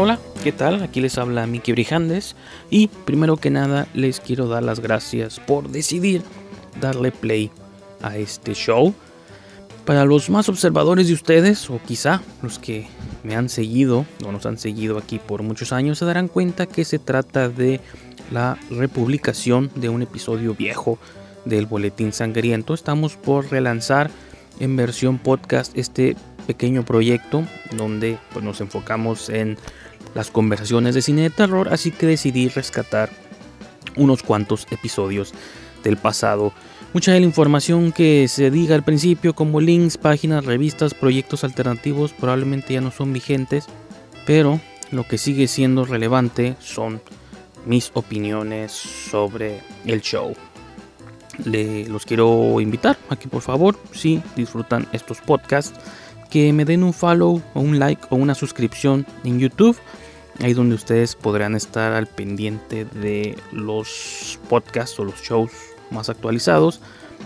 Hola, ¿qué tal? Aquí les habla Miki Brijandes y primero que nada les quiero dar las gracias por decidir darle play a este show. Para los más observadores de ustedes, o quizá los que me han seguido o nos han seguido aquí por muchos años, se darán cuenta que se trata de la republicación de un episodio viejo del Boletín Sangriento. Estamos por relanzar en versión podcast este pequeño proyecto donde pues, nos enfocamos en las conversaciones de cine de terror, así que decidí rescatar unos cuantos episodios del pasado. Mucha de la información que se diga al principio, como links, páginas, revistas, proyectos alternativos, probablemente ya no son vigentes, pero lo que sigue siendo relevante son mis opiniones sobre el show. Le, los quiero invitar a que por favor, si disfrutan estos podcasts, que me den un follow o un like o una suscripción en YouTube. Ahí donde ustedes podrán estar al pendiente de los podcasts o los shows más actualizados.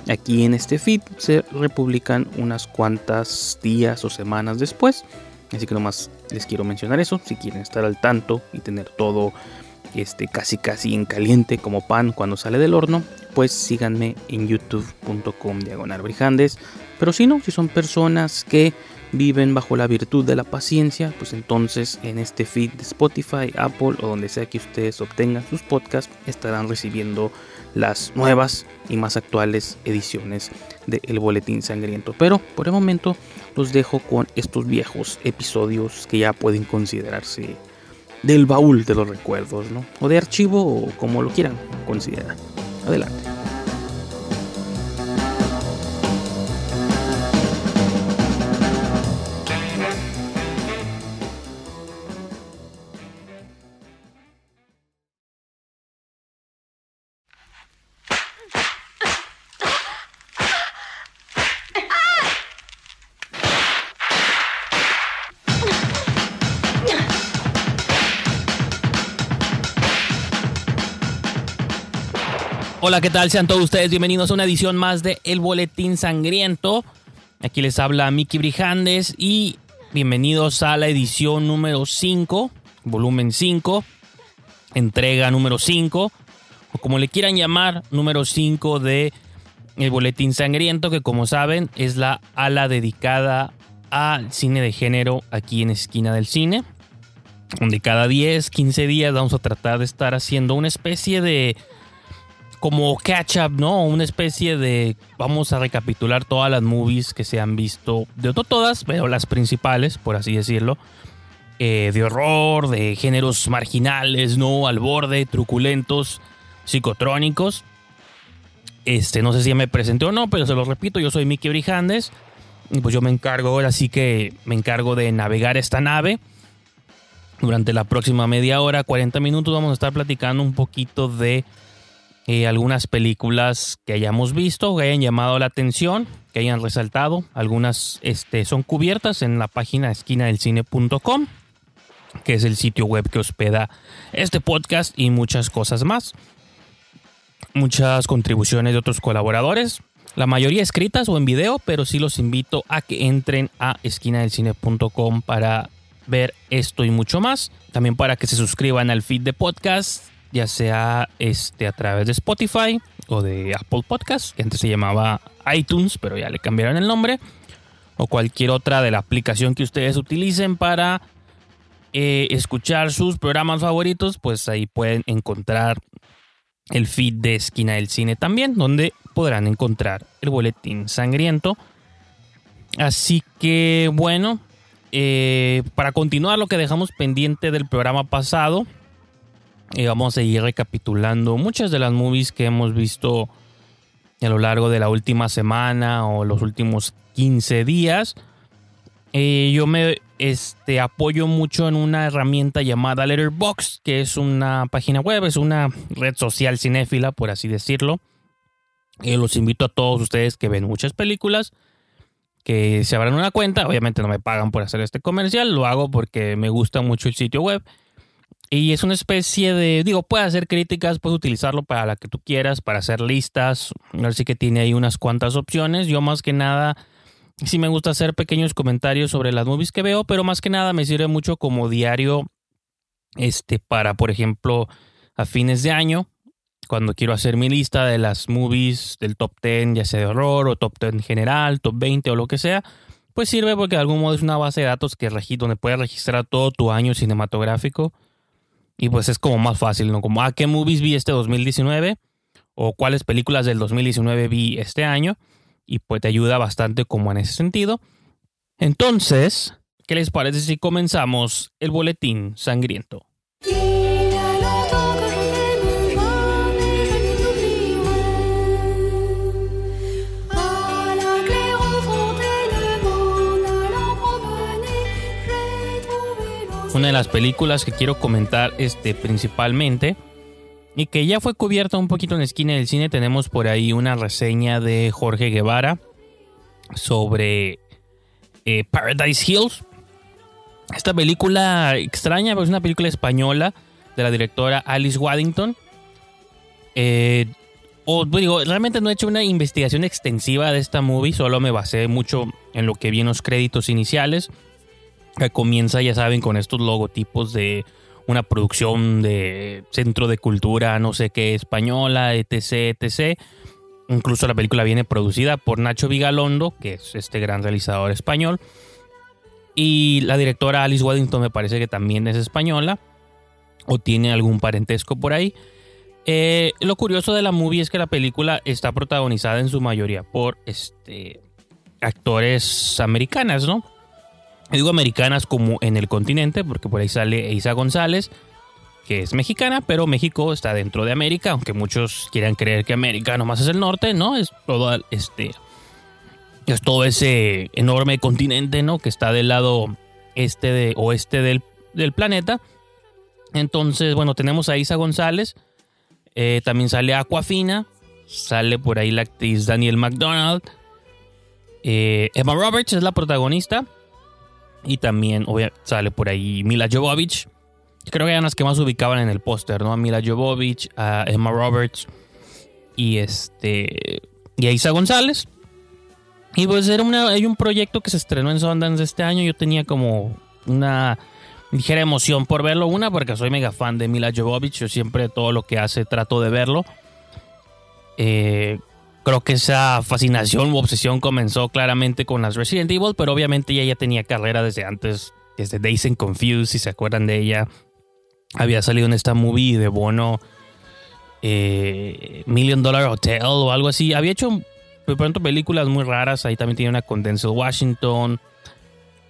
Aquí en este feed se republican unas cuantas días o semanas después. Así que nomás les quiero mencionar eso. Si quieren estar al tanto y tener todo este, casi casi en caliente como pan cuando sale del horno, pues síganme en youtube.com diagonal Pero si no, si son personas que viven bajo la virtud de la paciencia, pues entonces en este feed de Spotify, Apple o donde sea que ustedes obtengan sus podcasts, estarán recibiendo las nuevas y más actuales ediciones de El Boletín Sangriento. Pero por el momento los dejo con estos viejos episodios que ya pueden considerarse del baúl de los recuerdos, ¿no? O de archivo o como lo quieran considerar. Adelante. Hola, ¿qué tal? Sean todos ustedes bienvenidos a una edición más de El Boletín Sangriento. Aquí les habla Miki Brijandes y bienvenidos a la edición número 5, volumen 5, entrega número 5, o como le quieran llamar, número 5 de El Boletín Sangriento, que como saben es la ala dedicada al cine de género aquí en Esquina del Cine, donde cada 10, 15 días vamos a tratar de estar haciendo una especie de como catch up, ¿no? Una especie de vamos a recapitular todas las movies que se han visto, de no todas, pero las principales, por así decirlo, eh, de horror, de géneros marginales, ¿no? Al borde, truculentos, psicotrónicos. Este, no sé si ya me presenté o no, pero se lo repito, yo soy Mickey Brijandes. Y pues yo me encargo, ahora sí que me encargo de navegar esta nave. Durante la próxima media hora, 40 minutos, vamos a estar platicando un poquito de eh, algunas películas que hayamos visto, que hayan llamado la atención, que hayan resaltado. Algunas este, son cubiertas en la página esquinadelcine.com, que es el sitio web que hospeda este podcast y muchas cosas más. Muchas contribuciones de otros colaboradores, la mayoría escritas o en video, pero sí los invito a que entren a esquinadelcine.com para ver esto y mucho más. También para que se suscriban al feed de podcast ya sea este, a través de Spotify o de Apple Podcast, que antes se llamaba iTunes, pero ya le cambiaron el nombre, o cualquier otra de la aplicación que ustedes utilicen para eh, escuchar sus programas favoritos, pues ahí pueden encontrar el feed de Esquina del Cine también, donde podrán encontrar el boletín sangriento. Así que bueno, eh, para continuar lo que dejamos pendiente del programa pasado, y vamos a seguir recapitulando muchas de las movies que hemos visto a lo largo de la última semana o los últimos 15 días. Eh, yo me este, apoyo mucho en una herramienta llamada Letterboxd, que es una página web, es una red social cinéfila, por así decirlo. Y los invito a todos ustedes que ven muchas películas, que se abran una cuenta. Obviamente no me pagan por hacer este comercial, lo hago porque me gusta mucho el sitio web y es una especie de, digo, puedes hacer críticas, puedes utilizarlo para la que tú quieras, para hacer listas. Ahora sí que tiene ahí unas cuantas opciones. Yo más que nada, sí me gusta hacer pequeños comentarios sobre las movies que veo, pero más que nada me sirve mucho como diario Este, para, por ejemplo, a fines de año, cuando quiero hacer mi lista de las movies del top 10, ya sea de horror o top 10 general, top 20 o lo que sea, pues sirve porque de algún modo es una base de datos que donde puedes registrar todo tu año cinematográfico y pues es como más fácil, ¿no? Como, ¿a qué movies vi este 2019? O cuáles películas del 2019 vi este año. Y pues te ayuda bastante como en ese sentido. Entonces, ¿qué les parece si comenzamos el boletín sangriento? Una de las películas que quiero comentar este, principalmente y que ya fue cubierta un poquito en la esquina del cine, tenemos por ahí una reseña de Jorge Guevara sobre eh, Paradise Hills. Esta película extraña, es una película española de la directora Alice Waddington. Eh, o, digo, realmente no he hecho una investigación extensiva de esta movie, solo me basé mucho en lo que vi en los créditos iniciales que comienza, ya saben, con estos logotipos de una producción de centro de cultura, no sé qué, española, etc, etc. Incluso la película viene producida por Nacho Vigalondo, que es este gran realizador español. Y la directora Alice Waddington me parece que también es española. O tiene algún parentesco por ahí. Eh, lo curioso de la movie es que la película está protagonizada en su mayoría por este, actores americanas, ¿no? Digo americanas como en el continente, porque por ahí sale Isa González, que es mexicana, pero México está dentro de América, aunque muchos quieran creer que América nomás es el norte, ¿no? Es todo este. Es todo ese enorme continente, ¿no? Que está del lado este de oeste del, del planeta. Entonces, bueno, tenemos a Isa González. Eh, también sale Aquafina. Sale por ahí la actriz Daniel McDonald. Eh, Emma Roberts es la protagonista. Y también sale por ahí Mila Jovovich. Creo que eran las que más ubicaban en el póster, ¿no? A Mila Jovovich, a Emma Roberts y este y a Isa González. Y pues era una, hay un proyecto que se estrenó en Sundance este año. Yo tenía como una ligera emoción por verlo. Una, porque soy mega fan de Mila Jovovich. Yo siempre todo lo que hace trato de verlo. Eh, Creo que esa fascinación u obsesión comenzó claramente con las Resident Evil, pero obviamente ella ya tenía carrera desde antes, desde Days and Confused, si se acuerdan de ella. Había salido en esta movie de Bono, eh, Million Dollar Hotel o algo así. Había hecho de pronto películas muy raras. Ahí también tiene una con Denzel Washington.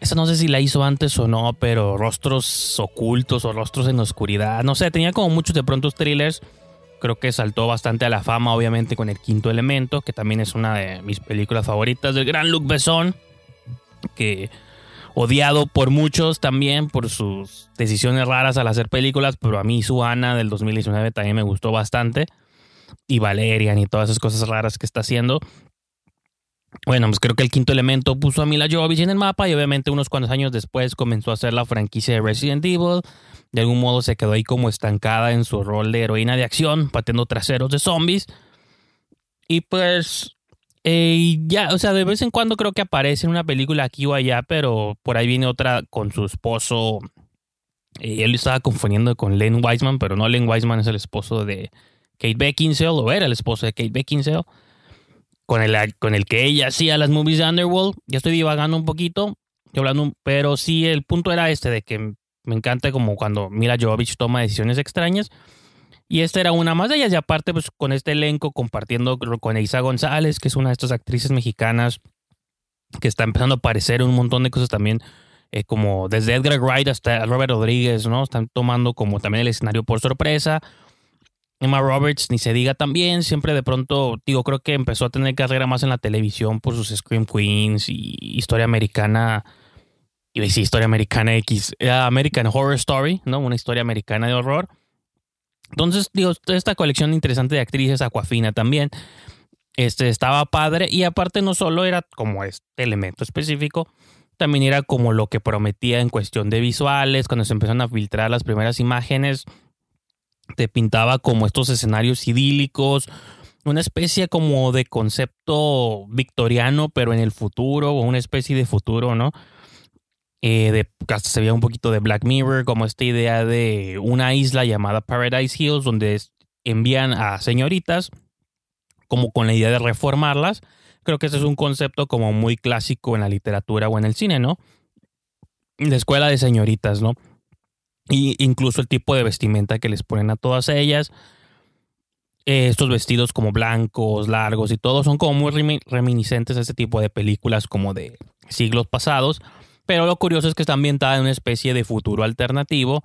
Esa no sé si la hizo antes o no, pero rostros ocultos o rostros en oscuridad. No sé, tenía como muchos de pronto thrillers creo que saltó bastante a la fama, obviamente, con El Quinto Elemento, que también es una de mis películas favoritas del gran Luc Besson, que odiado por muchos también por sus decisiones raras al hacer películas, pero a mí su Ana del 2019 también me gustó bastante. Y Valerian y todas esas cosas raras que está haciendo. Bueno, pues creo que el quinto elemento puso a Mila Jovovich en el mapa y obviamente unos cuantos años después comenzó a hacer la franquicia de Resident Evil de algún modo se quedó ahí como estancada en su rol de heroína de acción, pateando traseros de zombies. Y pues eh, ya, o sea, de vez en cuando creo que aparece en una película aquí o allá, pero por ahí viene otra con su esposo. Eh, él estaba confundiendo con Len Wiseman, pero no, Len Wiseman es el esposo de Kate Beckinsale, o era el esposo de Kate Beckinsale, con el, con el que ella hacía las movies de Underworld. Ya estoy divagando un poquito, estoy hablando, pero sí, el punto era este, de que me encanta como cuando Mila Jovovich toma decisiones extrañas. Y esta era una más de ellas. Y aparte, pues con este elenco, compartiendo con Isa González, que es una de estas actrices mexicanas que está empezando a aparecer un montón de cosas también, eh, como desde Edgar Wright hasta Robert Rodríguez, ¿no? Están tomando como también el escenario por sorpresa. Emma Roberts, ni se diga también, siempre de pronto, digo, creo que empezó a tener carrera más en la televisión por sus Scream Queens y historia americana y decía historia americana X, American Horror Story, ¿no? Una historia americana de horror. Entonces, digo, esta colección interesante de actrices, Aquafina también, este, estaba padre y aparte no solo era como este elemento específico, también era como lo que prometía en cuestión de visuales, cuando se empezaron a filtrar las primeras imágenes, te pintaba como estos escenarios idílicos, una especie como de concepto victoriano, pero en el futuro, o una especie de futuro, ¿no? Eh, de, se veía un poquito de Black Mirror, como esta idea de una isla llamada Paradise Hills, donde envían a señoritas como con la idea de reformarlas. Creo que ese es un concepto como muy clásico en la literatura o en el cine, ¿no? La escuela de señoritas, ¿no? Y incluso el tipo de vestimenta que les ponen a todas ellas. Eh, estos vestidos como blancos, largos y todo son como muy reminiscentes a ese tipo de películas como de siglos pasados. Pero lo curioso es que está ambientada en una especie de futuro alternativo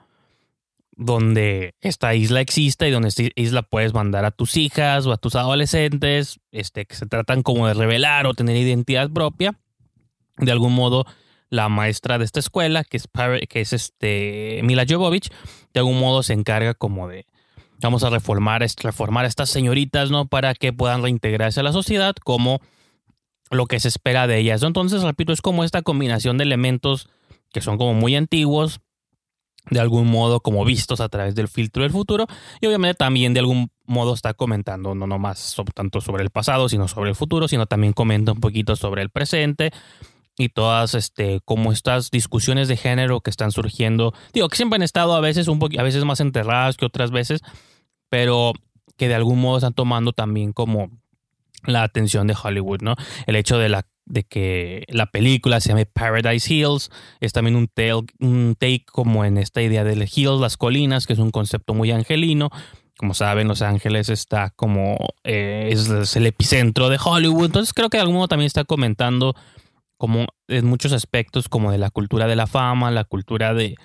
donde esta isla existe y donde esta isla puedes mandar a tus hijas o a tus adolescentes este, que se tratan como de revelar o tener identidad propia. De algún modo, la maestra de esta escuela, que es, que es este Mila Jovovich, de algún modo se encarga como de vamos a reformar, reformar a estas señoritas, ¿no? Para que puedan reintegrarse a la sociedad como lo que se espera de ellas. Entonces, repito, es como esta combinación de elementos que son como muy antiguos, de algún modo como vistos a través del filtro del futuro y obviamente también de algún modo está comentando no nomás tanto sobre el pasado sino sobre el futuro sino también comenta un poquito sobre el presente y todas este como estas discusiones de género que están surgiendo digo que siempre han estado a veces un a veces más enterradas que otras veces pero que de algún modo están tomando también como la atención de Hollywood no el hecho de la de que la película se llame Paradise Hills. Es también un, un take como en esta idea del hills, las colinas, que es un concepto muy angelino. Como saben, Los Ángeles está como eh, es, el epicentro de Hollywood. Entonces creo que de algún modo también está comentando como en muchos aspectos como de la cultura de la fama, la cultura de...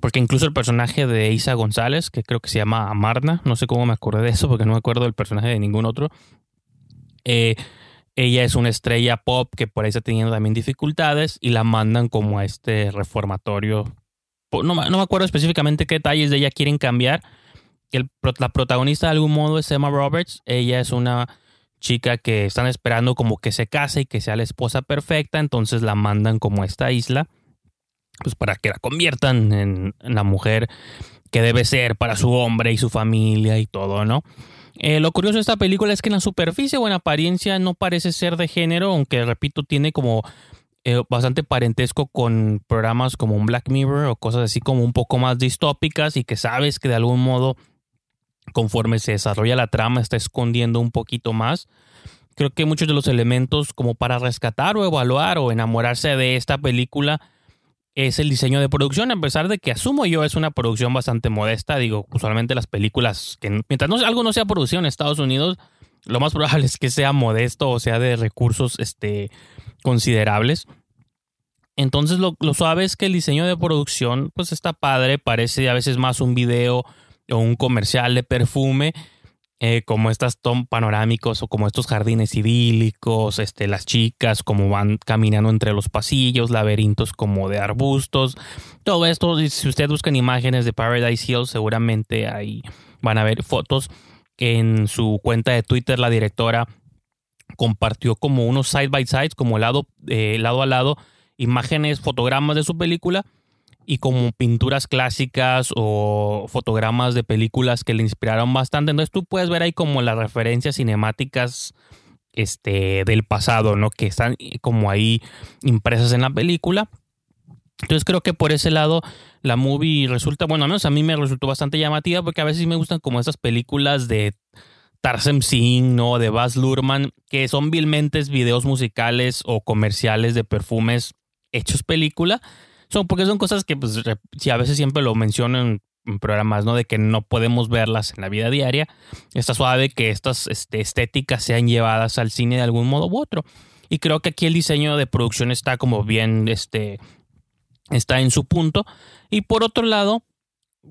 Porque incluso el personaje de Isa González, que creo que se llama Amarna, no sé cómo me acordé de eso porque no me acuerdo del personaje de ningún otro, eh, ella es una estrella pop que por ahí está teniendo también dificultades y la mandan como a este reformatorio. No, no me acuerdo específicamente qué detalles de ella quieren cambiar. El, la protagonista de algún modo es Emma Roberts. Ella es una chica que están esperando como que se case y que sea la esposa perfecta. Entonces la mandan como a esta isla. Pues para que la conviertan en la mujer que debe ser para su hombre y su familia y todo, ¿no? Eh, lo curioso de esta película es que en la superficie o en apariencia no parece ser de género, aunque repito, tiene como eh, bastante parentesco con programas como un Black Mirror o cosas así como un poco más distópicas y que sabes que de algún modo, conforme se desarrolla la trama, está escondiendo un poquito más. Creo que muchos de los elementos como para rescatar o evaluar o enamorarse de esta película es el diseño de producción, a pesar de que asumo yo es una producción bastante modesta. Digo, usualmente las películas, que mientras no, algo no sea producido en Estados Unidos, lo más probable es que sea modesto o sea de recursos este, considerables. Entonces lo, lo suave es que el diseño de producción pues está padre, parece a veces más un video o un comercial de perfume eh, como estas tom panorámicos o como estos jardines idílicos, este, las chicas como van caminando entre los pasillos, laberintos como de arbustos, todo esto, si ustedes buscan imágenes de Paradise Hills, seguramente ahí van a ver fotos. En su cuenta de Twitter, la directora compartió como unos side by sides, como lado, eh, lado a lado, imágenes, fotogramas de su película y como pinturas clásicas o fotogramas de películas que le inspiraron bastante. Entonces tú puedes ver ahí como las referencias cinemáticas este, del pasado, ¿no? Que están como ahí impresas en la película. Entonces creo que por ese lado la movie resulta, bueno, al menos a mí me resultó bastante llamativa porque a veces me gustan como esas películas de Tarsem Singh, ¿no? De Baz Luhrmann, que son vilmente videos musicales o comerciales de perfumes hechos película son, porque son cosas que, pues, si a veces siempre lo mencionan en programas, ¿no? De que no podemos verlas en la vida diaria. Está suave que estas este, estéticas sean llevadas al cine de algún modo u otro. Y creo que aquí el diseño de producción está como bien, este, está en su punto. Y por otro lado,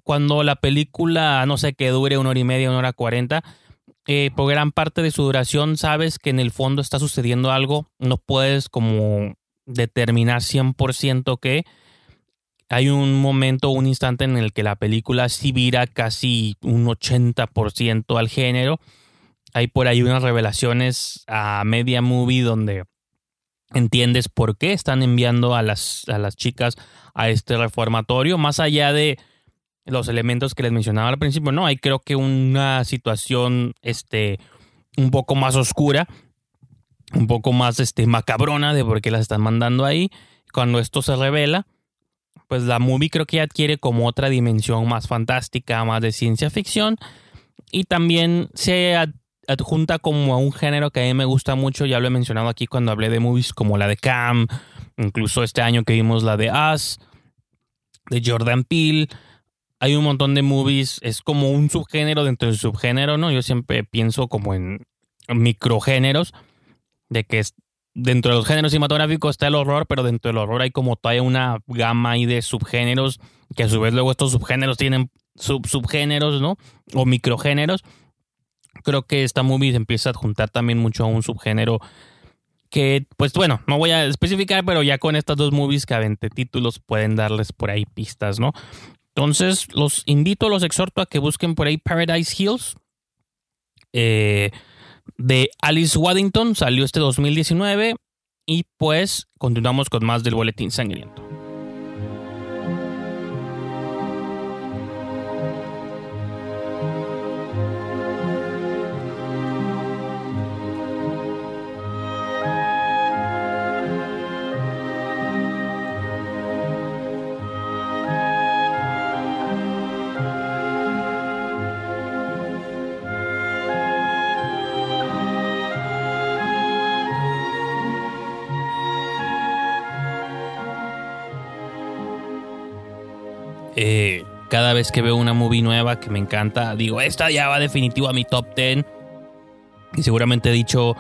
cuando la película, no sé, que dure una hora y media, una hora cuarenta, eh, por gran parte de su duración sabes que en el fondo está sucediendo algo, no puedes como determinar 100% qué, hay un momento, un instante en el que la película sí vira casi un 80% al género. Hay por ahí unas revelaciones a media movie donde entiendes por qué están enviando a las, a las chicas a este reformatorio, más allá de los elementos que les mencionaba al principio, no, hay creo que una situación este, un poco más oscura, un poco más este, macabrona de por qué las están mandando ahí. Cuando esto se revela, pues la movie creo que adquiere como otra dimensión más fantástica, más de ciencia ficción. Y también se adjunta como a un género que a mí me gusta mucho, ya lo he mencionado aquí cuando hablé de movies como la de Cam, incluso este año que vimos la de Us, de Jordan Peele. Hay un montón de movies, es como un subgénero dentro del subgénero, ¿no? Yo siempre pienso como en microgéneros, de que dentro de los géneros cinematográficos está el horror, pero dentro del horror hay como todavía una gama ahí de subgéneros, que a su vez luego estos subgéneros tienen sub subgéneros, ¿no? O microgéneros. Creo que esta movie se empieza a juntar también mucho a un subgénero que, pues bueno, no voy a especificar, pero ya con estas dos movies que a títulos pueden darles por ahí pistas, ¿no? Entonces, los invito, los exhorto a que busquen por ahí Paradise Hills. Eh, de Alice Waddington salió este 2019 y pues continuamos con más del boletín sangriento. Vez que veo una movie nueva que me encanta, digo, esta ya va definitivo a mi top 10. Y seguramente he dicho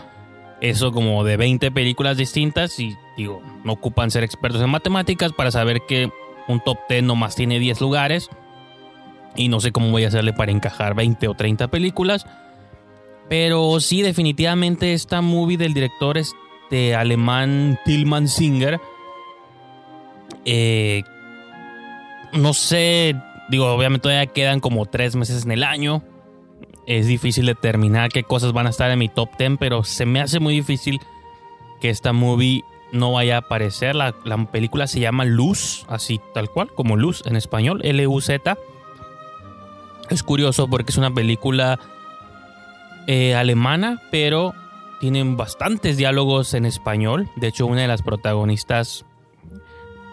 eso como de 20 películas distintas y digo, no ocupan ser expertos en matemáticas para saber que un top 10 nomás tiene 10 lugares. Y no sé cómo voy a hacerle para encajar 20 o 30 películas. Pero sí, definitivamente esta movie del director este alemán Tillman Singer, eh, no sé, digo, obviamente todavía quedan como tres meses en el año. Es difícil determinar qué cosas van a estar en mi top 10, pero se me hace muy difícil que esta movie no vaya a aparecer. La, película se llama Luz, así tal cual, como Luz en español, L-U-Z. Es curioso porque es una película eh, alemana, pero tienen bastantes diálogos en español. De hecho, una de las protagonistas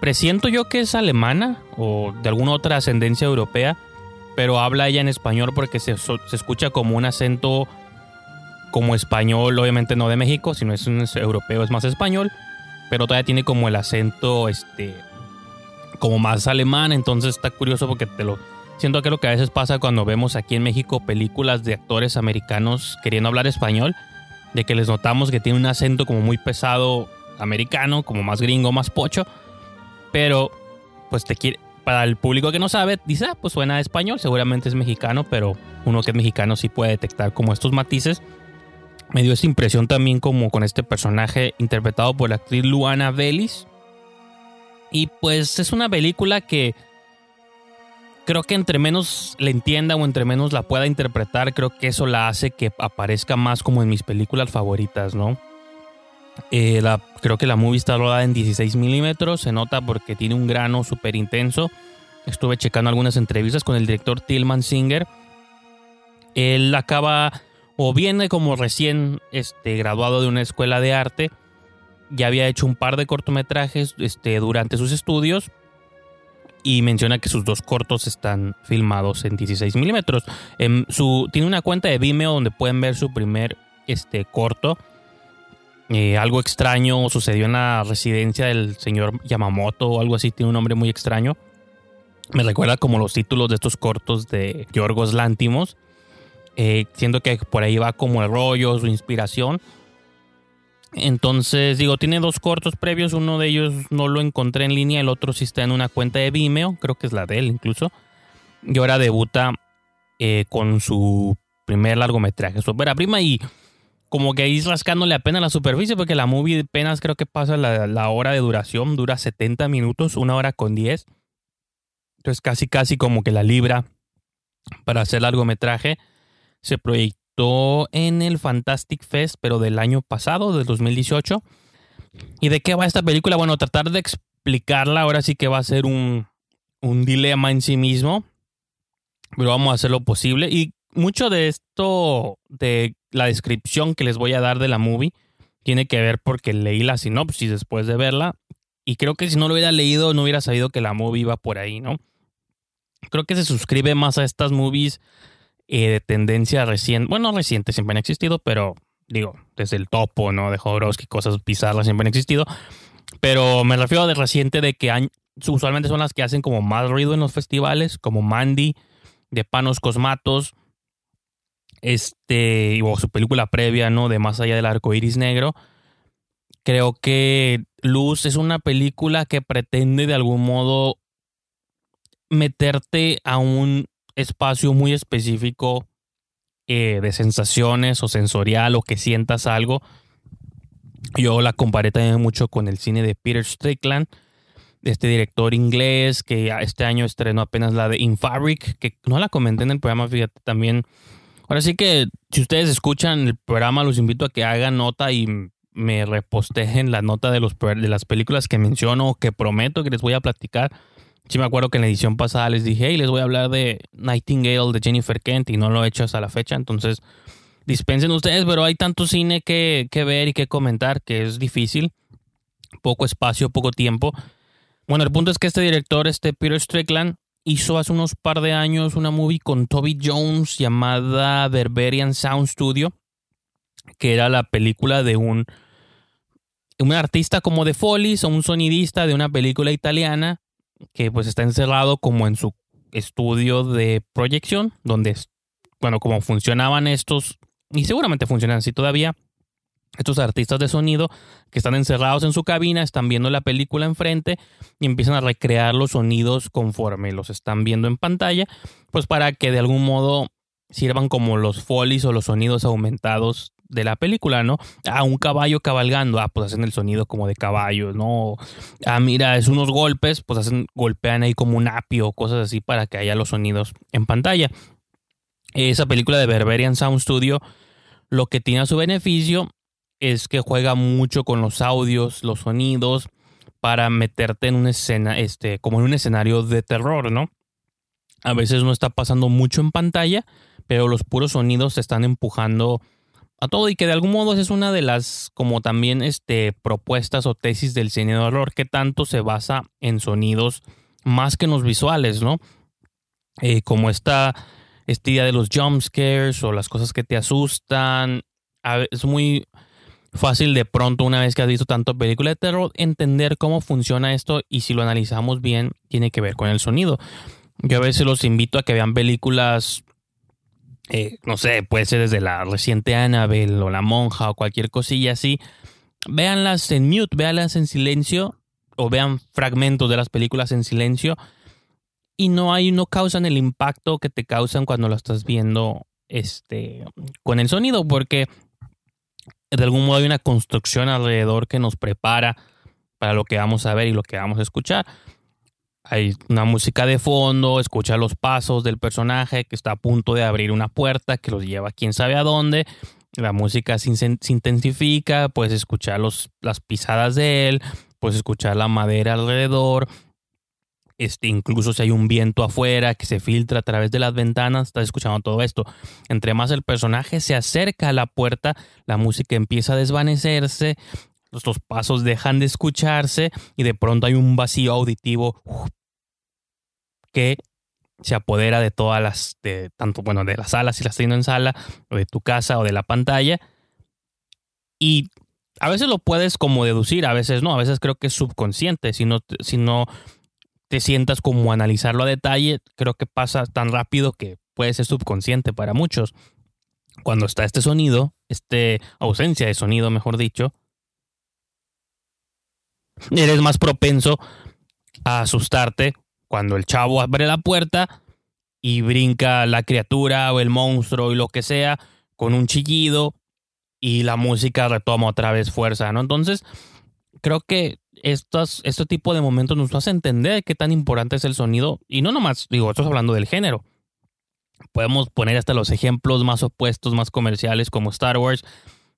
presiento yo que es alemana o de alguna otra ascendencia europea, pero habla ella en español porque se, escucha como un acento como español, obviamente no de México, sino es un europeo, es más español, pero todavía tiene como el acento este como más alemán, entonces está curioso porque te lo siento que que a veces pasa cuando vemos aquí en México películas de actores americanos queriendo hablar español, de que les notamos que tiene un acento como muy pesado americano, como más gringo, más pocho pero, pues te quiere. Para el público que no sabe, dice, ah, pues suena a español, seguramente es mexicano, pero uno que es mexicano sí puede detectar como estos matices. Me dio esa impresión también como con este personaje interpretado por la actriz Luana Vélez. Y pues es una película que creo que entre menos la entienda o entre menos la pueda interpretar, creo que eso la hace que aparezca más como en mis películas favoritas, ¿no? Eh, creo que la movie está rodada en 16 milímetros. Se nota porque tiene un grano súper intenso. Estuve checando algunas entrevistas con el director Tillman Singer. Él acaba o viene como recién este, graduado de una escuela de arte. Ya había hecho un par de cortometrajes este, durante sus estudios. Y menciona que sus dos cortos están filmados en 16 milímetros. su, tiene una cuenta de Vimeo donde pueden ver su primer este, corto eh, algo extraño sucedió en la residencia del señor Yamamoto o algo así, tiene un nombre muy extraño. Me recuerda como los títulos de estos cortos de Yorgos Lántimos. Eh, siento que por ahí va como el rollo, su inspiración. Entonces, digo, tiene dos cortos previos. Uno de ellos no lo encontré en línea, el otro sí está en una cuenta de Vimeo, creo que es la de él incluso. Y ahora debuta eh, con su primer largometraje, su prima. Y como que ahí rascándole apenas la superficie, porque la movie apenas creo que pasa la, hora de duración, dura 70 minutos, una hora con 10. Entonces casi casi como que la libra para hacer largometraje. Se proyectó en el Fantastic Fest, pero del año pasado, del 2018. ¿Y de qué va esta película? Bueno, tratar de explicarla ahora sí que va a ser un, un dilema en sí mismo. Pero vamos a hacer lo posible. Y mucho de esto, de la descripción que les voy a dar de la movie, tiene que ver porque leí la sinopsis después de verla Y creo que si no lo hubiera leído, no hubiera sabido que la movie iba por ahí, ¿no? Creo que se suscribe más a estas movies eh, de tendencia reciente. Bueno, reciente siempre han existido, pero digo, desde el topo, ¿no? De Jodorowsky, cosas bizarras siempre han existido. Pero me refiero de reciente de que usualmente son las que hacen como más ruido en los festivales, como Mandy, de Panos Cosmatos, este, o su película previa, ¿no? De Más allá del arco iris negro. Creo que Luz es una película que pretende de algún modo meterte a un espacio muy específico eh, de sensaciones o sensorial o que sientas algo. Yo la comparé también mucho con el cine de Peter Strickland, este director inglés que este año estrenó apenas la de In Fabric, que no la comenté en el programa, fíjate, también. Ahora sí que si ustedes escuchan el programa, los invito a que hagan nota y me reposteen la nota de, los, de las películas que menciono, que prometo que les voy a platicar Sí me acuerdo que en la edición pasada les dije, hey, les voy a hablar de Nightingale de Jennifer Kent y no lo he hecho hasta la fecha, entonces dispensen ustedes, pero hay tanto cine que, que ver y que comentar que es difícil, poco espacio, poco tiempo. Bueno, el punto es que este director, este Peter Strickland, hizo hace unos par de años una movie con Toby Jones llamada Berberian Sound Studio, que era la película de un, un artista como de Follies o un sonidista de una película italiana que pues está encerrado como en su estudio de proyección, donde, bueno, como funcionaban estos, y seguramente funcionan así todavía, estos artistas de sonido que están encerrados en su cabina, están viendo la película enfrente y empiezan a recrear los sonidos conforme los están viendo en pantalla, pues para que de algún modo sirvan como los folies o los sonidos aumentados de la película, ¿no? A un caballo cabalgando, ah, pues hacen el sonido como de caballo, ¿no? Ah, mira, es unos golpes, pues hacen, golpean ahí como un apio, cosas así para que haya los sonidos en pantalla. Esa película de Berberian Sound Studio, lo que tiene a su beneficio es que juega mucho con los audios, los sonidos, para meterte en una escena, este, como en un escenario de terror, ¿no? A veces no está pasando mucho en pantalla, pero los puros sonidos te están empujando a todo y que de algún modo es una de las como también este propuestas o tesis del cine de horror que tanto se basa en sonidos más que en los visuales, ¿no? Eh, como esta, esta idea de los jump scares o las cosas que te asustan. Es muy fácil de pronto una vez que has visto tanto película de terror entender cómo funciona esto y si lo analizamos bien tiene que ver con el sonido. Yo a veces los invito a que vean películas eh, no sé, puede ser desde la reciente Annabelle o La Monja o cualquier cosilla así, véanlas en mute, véanlas en silencio o vean fragmentos de las películas en silencio y no hay, no causan el impacto que te causan cuando lo estás viendo este, con el sonido, porque de algún modo hay una construcción alrededor que nos prepara para lo que vamos a ver y lo que vamos a escuchar hay una música de fondo, escucha los pasos del personaje que está a punto de abrir una puerta que los lleva quién sabe a dónde. La música se, intensifica, puedes escuchar los, las pisadas de él, puedes escuchar la madera alrededor. Este, incluso si hay un viento afuera que se filtra a través de las ventanas, estás escuchando todo esto. Entre más el personaje se acerca a la puerta, la música empieza a desvanecerse, los pasos dejan de escucharse y de pronto hay un vacío auditivo que se apodera de todas las, de, tanto, bueno, de las salas si las teniendo en sala, o de tu casa o de la pantalla. Y a veces lo puedes como deducir, a veces no, a veces creo que es subconsciente, si no, si no te sientas como analizarlo a detalle, creo que pasa tan rápido que puede ser subconsciente para muchos. Cuando está este sonido, este ausencia de sonido, mejor dicho, eres más propenso a asustarte cuando el chavo abre la puerta y brinca la criatura o el monstruo y lo que sea con un chillido y la música retoma otra vez fuerza, ¿no? Entonces, creo que estos, este tipo de momentos nos hace entender qué tan importante es el sonido y no nomás, digo, estamos hablando del género. Podemos poner hasta los ejemplos más opuestos, más comerciales como Star Wars,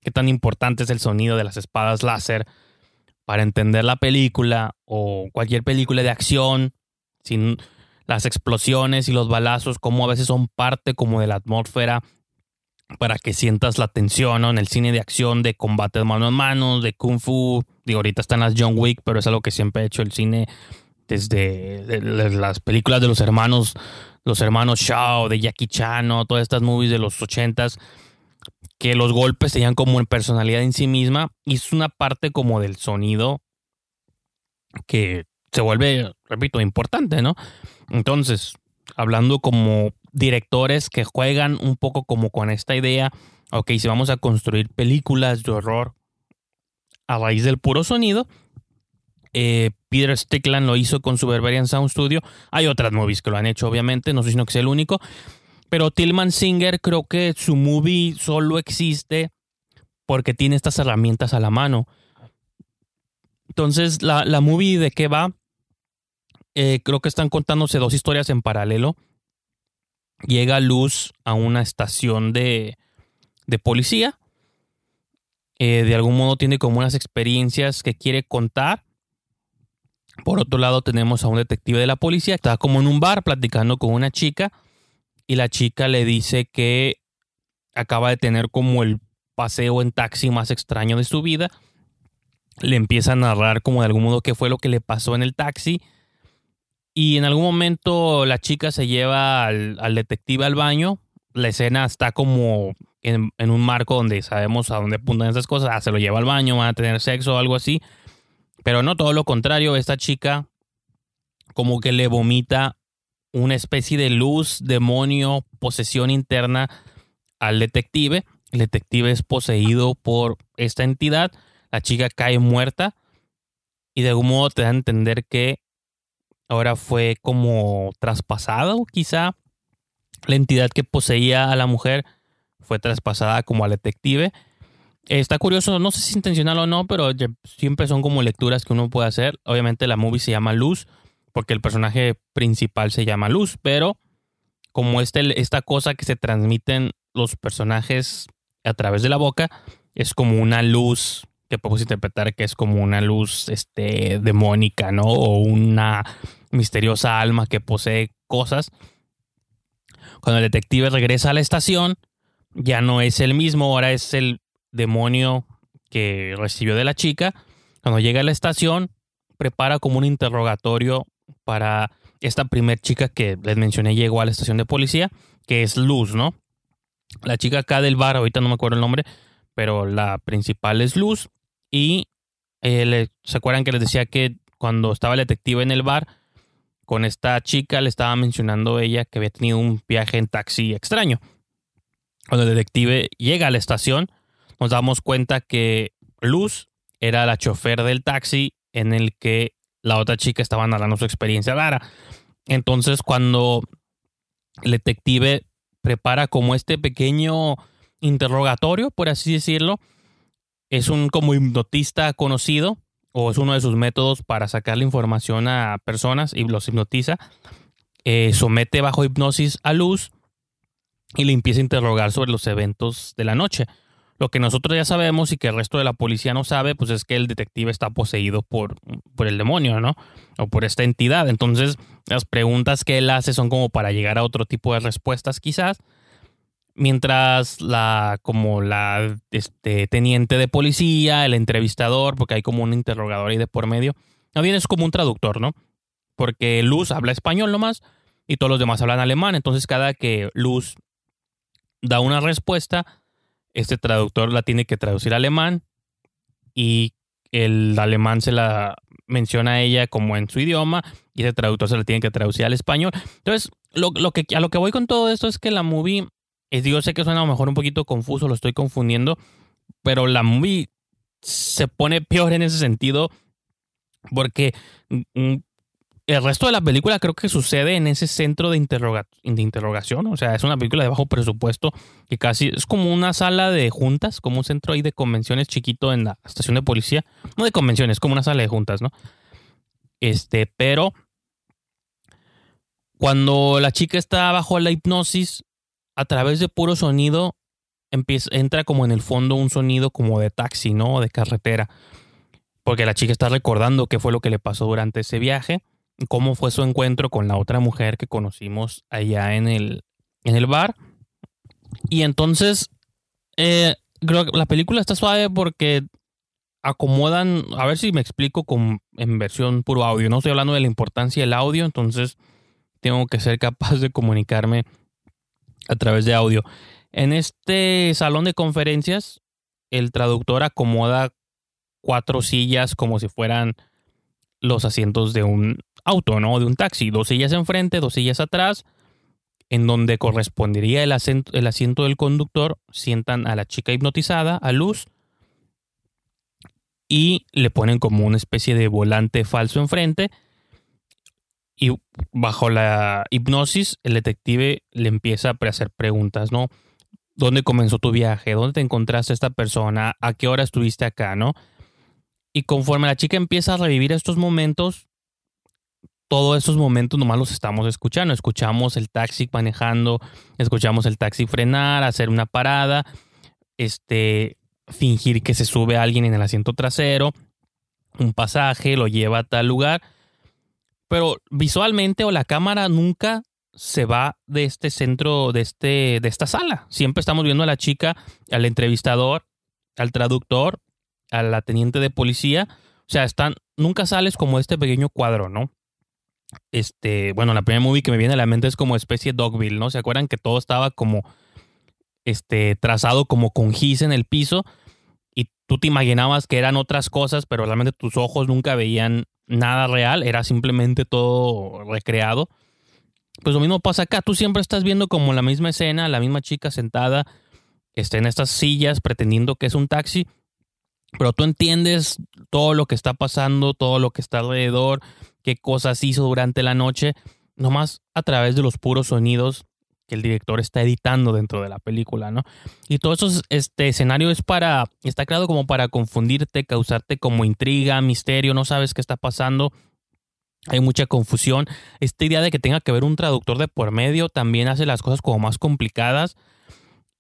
qué tan importante es el sonido de las espadas láser para entender la película o cualquier película de acción sin las explosiones y los balazos, como a veces son parte como de la atmósfera para que sientas la tensión, ¿no? En el cine de acción, de combate de mano a mano, de kung fu. Digo, ahorita están las John Wick, pero es algo que siempre ha hecho el cine desde las películas de los hermanos, los hermanos Shaw, de Jackie Chan, ¿no? Todas estas movies de los ochentas, que los golpes tenían como en personalidad en sí misma. Y es una parte como del sonido que se vuelve, repito, importante, ¿no? Entonces, hablando como directores que juegan un poco como con esta idea, ok, si vamos a construir películas de horror a raíz del puro sonido, eh, Peter Stickland lo hizo con su Berberian Sound Studio. Hay otras movies que lo han hecho, obviamente, no sé si que sea el único. Pero Tillman Singer creo que su movie solo existe porque tiene estas herramientas a la mano. Entonces, la, la movie de qué va, eh, creo que están contándose dos historias en paralelo. Llega Luz a una estación de, de policía. Eh, de algún modo tiene como unas experiencias que quiere contar. Por otro lado tenemos a un detective de la policía. Está como en un bar platicando con una chica. Y la chica le dice que acaba de tener como el paseo en taxi más extraño de su vida. Le empieza a narrar como de algún modo qué fue lo que le pasó en el taxi y en algún momento la chica se lleva al, detective al baño. La escena está como en, un marco donde sabemos a dónde apuntan esas cosas. Ah, se lo lleva al baño, van a tener sexo o algo así. Pero no todo lo contrario. Esta chica como que le vomita una especie de luz, demonio, posesión interna al detective. El detective es poseído por esta entidad. La chica cae muerta. Y de algún modo te da a entender que ahora fue como traspasado, quizá. La entidad que poseía a la mujer fue traspasada como al detective. Está curioso, no sé si es intencional o no, pero siempre son como lecturas que uno puede hacer. Obviamente la movie se llama Luz, porque el personaje principal se llama Luz, pero como este, esta cosa que se transmiten los personajes a través de la boca, es como una luz que podemos interpretar que es como una luz este, demónica, ¿no? O una misteriosa alma que posee cosas. Cuando el detective regresa a la estación, ya no es el mismo, ahora es el demonio que recibió de la chica. Cuando llega a la estación, prepara como un interrogatorio para esta primer chica que les mencioné llegó a la estación de policía, que es Luz, ¿no? La chica acá del bar, ahorita no me acuerdo el nombre, pero la principal es Luz. Y eh, se acuerdan que les decía que cuando estaba el detective en el bar, con esta chica le estaba mencionando ella que había tenido un viaje en taxi extraño. Cuando el detective llega a la estación, nos damos cuenta que Luz era la chofer del taxi en el que la otra chica estaba narrando su experiencia rara. Entonces, cuando el detective prepara como este pequeño interrogatorio, por así decirlo, es un como hipnotista conocido o es uno de sus métodos para sacar la información a personas y los hipnotiza, eh, somete bajo hipnosis a luz y le empieza a interrogar sobre los eventos de la noche. Lo que nosotros ya sabemos y que el resto de la policía no sabe, pues es que el detective está poseído por, por el demonio, ¿no? O por esta entidad. Entonces, las preguntas que él hace son como para llegar a otro tipo de respuestas, quizás mientras la como la este, teniente de policía, el entrevistador, porque hay como un interrogador ahí de por medio, bien es como un traductor, ¿no? Porque Luz habla español nomás y todos los demás hablan alemán, entonces cada que Luz da una respuesta, este traductor la tiene que traducir a alemán y el alemán se la menciona a ella como en su idioma y ese traductor se la tiene que traducir al español. Entonces, lo, lo que, a lo que voy con todo esto es que la movie yo sé que suena a lo mejor un poquito confuso, lo estoy confundiendo, pero la movie se pone peor en ese sentido porque mm, mm, el resto de la película creo que sucede en ese centro de, interrogación. O sea, es una película de bajo presupuesto que casi es como una sala de juntas, como un centro ahí de convenciones chiquito en la estación de policía. No de convenciones, como una sala de juntas, ¿no? Este, pero cuando la chica está bajo la hipnosis, a través de puro sonido empieza, entra como en el fondo un sonido como de taxi, ¿no? De carretera. Porque la chica está recordando qué fue lo que le pasó durante ese viaje, cómo fue su encuentro con la otra mujer que conocimos allá en el, en el bar. Y entonces Eh, creo que la película está suave porque acomodan, a ver si me explico con, en versión puro audio. No estoy hablando de la importancia del audio, entonces tengo que ser capaz de comunicarme a través de audio. En este salón de conferencias, el traductor acomoda cuatro sillas como si fueran los asientos de un auto, ¿no? De un taxi. Dos sillas enfrente, dos sillas atrás. En donde correspondería el asiento, el asiento del conductor, sientan a la chica hipnotizada, a Luz, y le ponen como una especie de volante falso enfrente. Y bajo la hipnosis, el detective le empieza a hacer preguntas, ¿no? ¿Dónde comenzó tu viaje? ¿Dónde te encontraste a esta persona? ¿A qué hora estuviste acá, no? Y conforme la chica empieza a revivir estos momentos, todos esos momentos nomás los estamos escuchando. Escuchamos el taxi manejando, escuchamos el taxi frenar, hacer una parada, este, fingir que se sube alguien en el asiento trasero, un pasaje, lo lleva a tal lugar. Pero visualmente o la cámara nunca se va de este centro, de, este, de esta sala. Siempre estamos viendo a la chica, al entrevistador, al traductor, a la teniente de policía. O sea, están, nunca sales como este pequeño cuadro, ¿no? Este, bueno, la primera movie que me viene a la mente es como especie Dogville, ¿no? ¿Se acuerdan que todo estaba como este trazado como con gis en el piso y tú te imaginabas que eran otras cosas, pero realmente tus ojos nunca veían nada real, era simplemente todo recreado. Pues lo mismo pasa acá, tú siempre estás viendo como la misma escena, la misma chica sentada este, en estas sillas pretendiendo que es un taxi, pero tú entiendes todo lo que está pasando, todo lo que está alrededor, qué cosas hizo durante la noche, nomás a través de los puros sonidos que el director está editando dentro de la película, ¿no? Y todo eso, este escenario es para, está creado como para confundirte, causarte como intriga, misterio, no sabes qué está pasando. Hay mucha confusión. Esta idea de que tenga que haber un traductor de por medio también hace las cosas como más complicadas.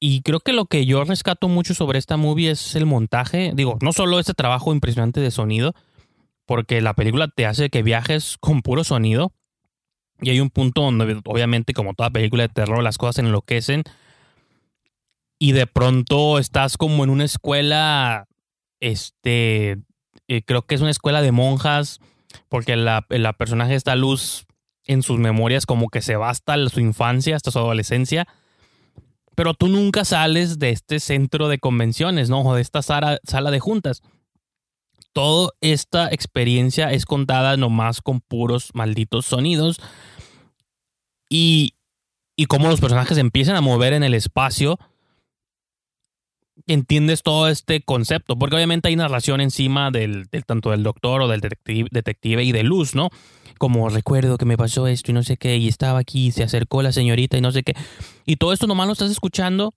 Y creo que lo que yo rescato mucho sobre esta movie es el montaje. Digo, no solo este trabajo impresionante de sonido, porque la película te hace que viajes con puro sonido, y hay un punto donde, obviamente, como toda película de terror, las cosas enloquecen. Y de pronto estás como en una escuela, este, eh, creo que es una escuela de monjas, porque la, la personaje esta luz en sus memorias como que se va hasta su infancia, hasta su adolescencia. Pero tú nunca sales de este centro de convenciones, ¿no? O de esta sala, sala de juntas. Toda esta experiencia es contada nomás con puros malditos sonidos y, y cómo los personajes empiezan a mover en el espacio, entiendes todo este concepto, porque obviamente hay narración encima del, tanto del doctor o del detective, detective, y de Luz, ¿no? Como recuerdo que me pasó esto y no sé qué, y estaba aquí, y se acercó la señorita y no sé qué. Y todo esto nomás lo estás escuchando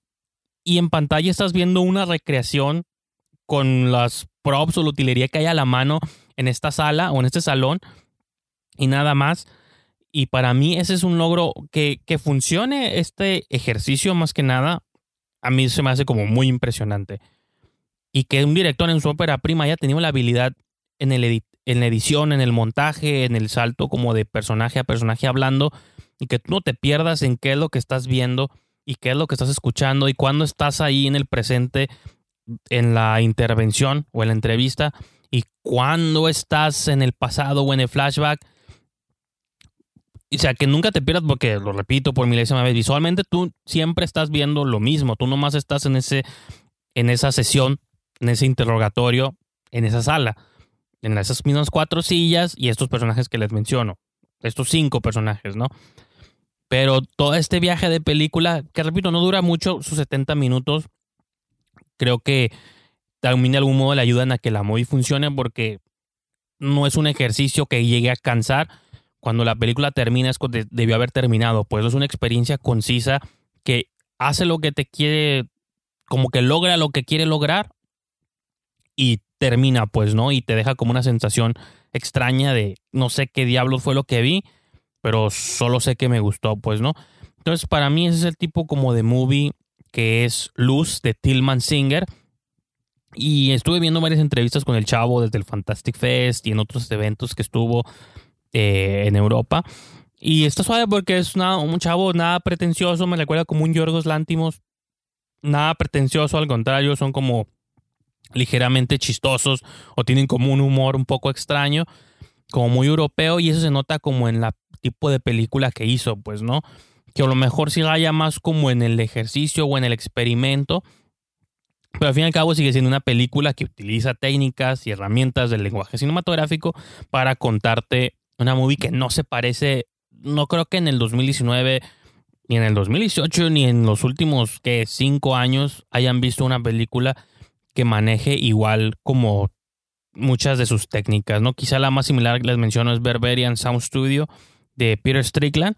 y en pantalla estás viendo una recreación con las props o la utilería que hay a la mano en esta sala o en este salón y nada más. Y para mí ese es un logro que, que funcione este ejercicio más que nada. A mí se me hace como muy impresionante. Y que un director en su ópera prima haya tenido la habilidad en, el en la edición, en el montaje, en el salto como de personaje a personaje hablando. Y que tú no te pierdas en qué es lo que estás viendo y qué es lo que estás escuchando. Y cuando estás ahí en el presente, en la intervención o en la entrevista. Y cuando estás en el pasado o en el flashback o sea, que nunca te pierdas porque, lo repito por milésima vez, visualmente tú siempre estás viendo lo mismo. Tú nomás estás en, ese, en esa sesión, en ese interrogatorio, en esa sala. En esas mismas cuatro sillas y estos personajes que les menciono. Estos cinco personajes, ¿no? Pero todo este viaje de película, que repito, no dura mucho, sus 70 minutos, creo que también de algún modo le ayudan a que la movie funcione porque no es un ejercicio que llegue a cansar cuando la película termina es cuando debió haber terminado. Pues es una experiencia concisa que hace lo que te quiere, como que logra lo que quiere lograr y termina, pues, ¿no? Y te deja como una sensación extraña de no sé qué diablos fue lo que vi, pero solo sé que me gustó, pues, ¿no? Entonces, para mí ese es el tipo como de movie que es Luz de Tillman Singer. Y estuve viendo varias entrevistas con el chavo desde el Fantastic Fest y en otros eventos que estuvo eh, en Europa. Y está suave porque es un chavo nada pretencioso, me recuerda como un Yorgos Lántimos. nada pretencioso, al contrario, son como ligeramente chistosos o tienen como un humor un poco extraño, como muy europeo y eso se nota como en la tipo de película que hizo, pues, ¿no? Que a lo mejor sí vaya más como en el ejercicio o en el experimento, pero al fin y al cabo sigue siendo una película que utiliza técnicas y herramientas del lenguaje cinematográfico para contarte una movie que no se parece, no creo que en el 2019 ni en el 2018 ni en los últimos que cinco años hayan visto una película que maneje igual como muchas de sus técnicas, ¿no? Quizá la más similar que les menciono es Berberian Sound Studio de Peter Strickland,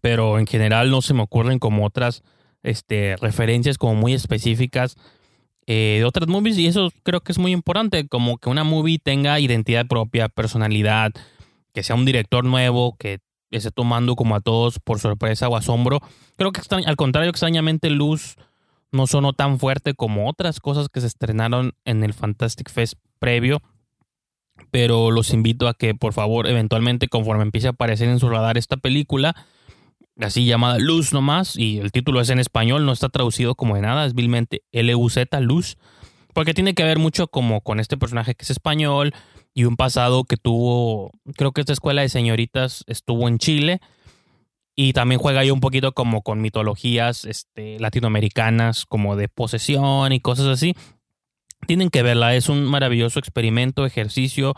pero en general no se me ocurren como otras este, referencias como muy específicas eh, de otras movies y eso creo que es muy importante, como que una movie tenga identidad propia, personalidad, que sea un director nuevo, que esté tomando como a todos por sorpresa o asombro. Creo que al contrario, extrañamente Luz no sonó tan fuerte como otras cosas que se estrenaron en el Fantastic Fest previo. Pero los invito a que por favor eventualmente conforme empiece a aparecer en su radar esta película, así llamada Luz nomás, y el título es en español, no está traducido como de nada, es vilmente L-U-Z, Luz, porque tiene que ver mucho como con este personaje que es español y un pasado que tuvo, creo que esta escuela de señoritas estuvo en Chile y también juega ahí un poquito como con mitologías este, latinoamericanas, como de posesión y cosas así. Tienen que verla, es un maravilloso experimento, ejercicio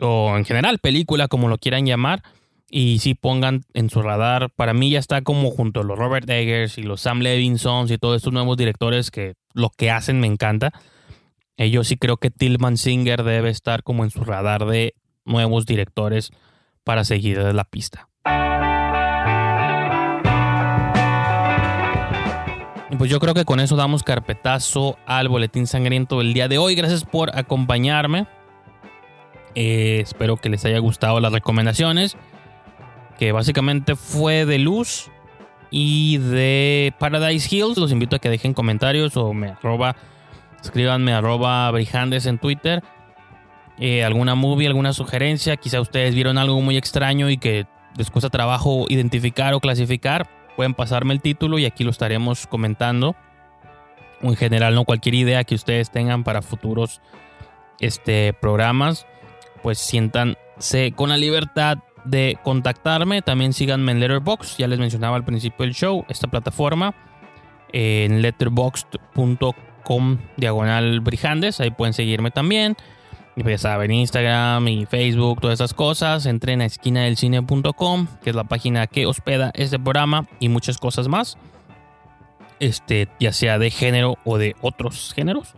o en general película, como lo quieran llamar y si pongan en su radar, para mí ya está como junto a los Robert Eggers y los Sam Levinsons y todos estos nuevos directores que lo que hacen me encanta. Yo sí creo que Tillman Singer debe estar como en su radar de nuevos directores para seguir la pista. pues yo creo que con eso damos carpetazo al boletín sangriento del día de hoy. Gracias por acompañarme. Eh, espero que les haya gustado las recomendaciones que básicamente fue de Luz y de Paradise Hills. Los invito a que dejen comentarios o me arroba, escríbanme arroba en Twitter. Eh, alguna movie, alguna sugerencia. Quizá ustedes vieron algo muy extraño y que les cuesta trabajo identificar o clasificar. Pueden pasarme el título y aquí lo estaremos comentando. En general, no cualquier idea que ustedes tengan para futuros este, programas. Pues siéntanse con la libertad de contactarme. También síganme en Letterboxd, ya les mencionaba al principio del show, esta plataforma en letterboxd.com diagonal brijandes, ahí pueden seguirme también. Y pues ya saben, Instagram y Facebook, todas esas cosas. Entren a esquinadelcine.com, que es la página que hospeda este programa y muchas cosas más. Este, ya sea de género o de otros géneros.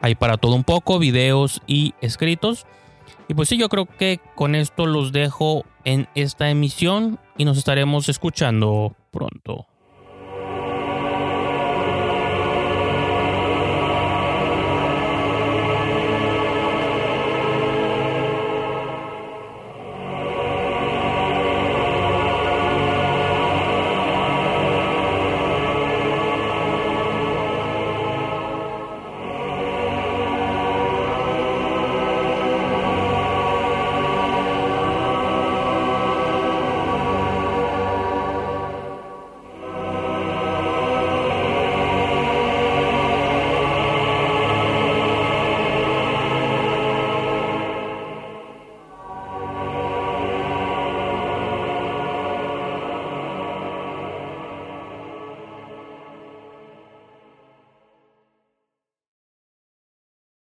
Hay para todo un poco, videos y escritos. Y pues sí, yo creo que con esto los dejo en esta emisión y nos estaremos escuchando pronto.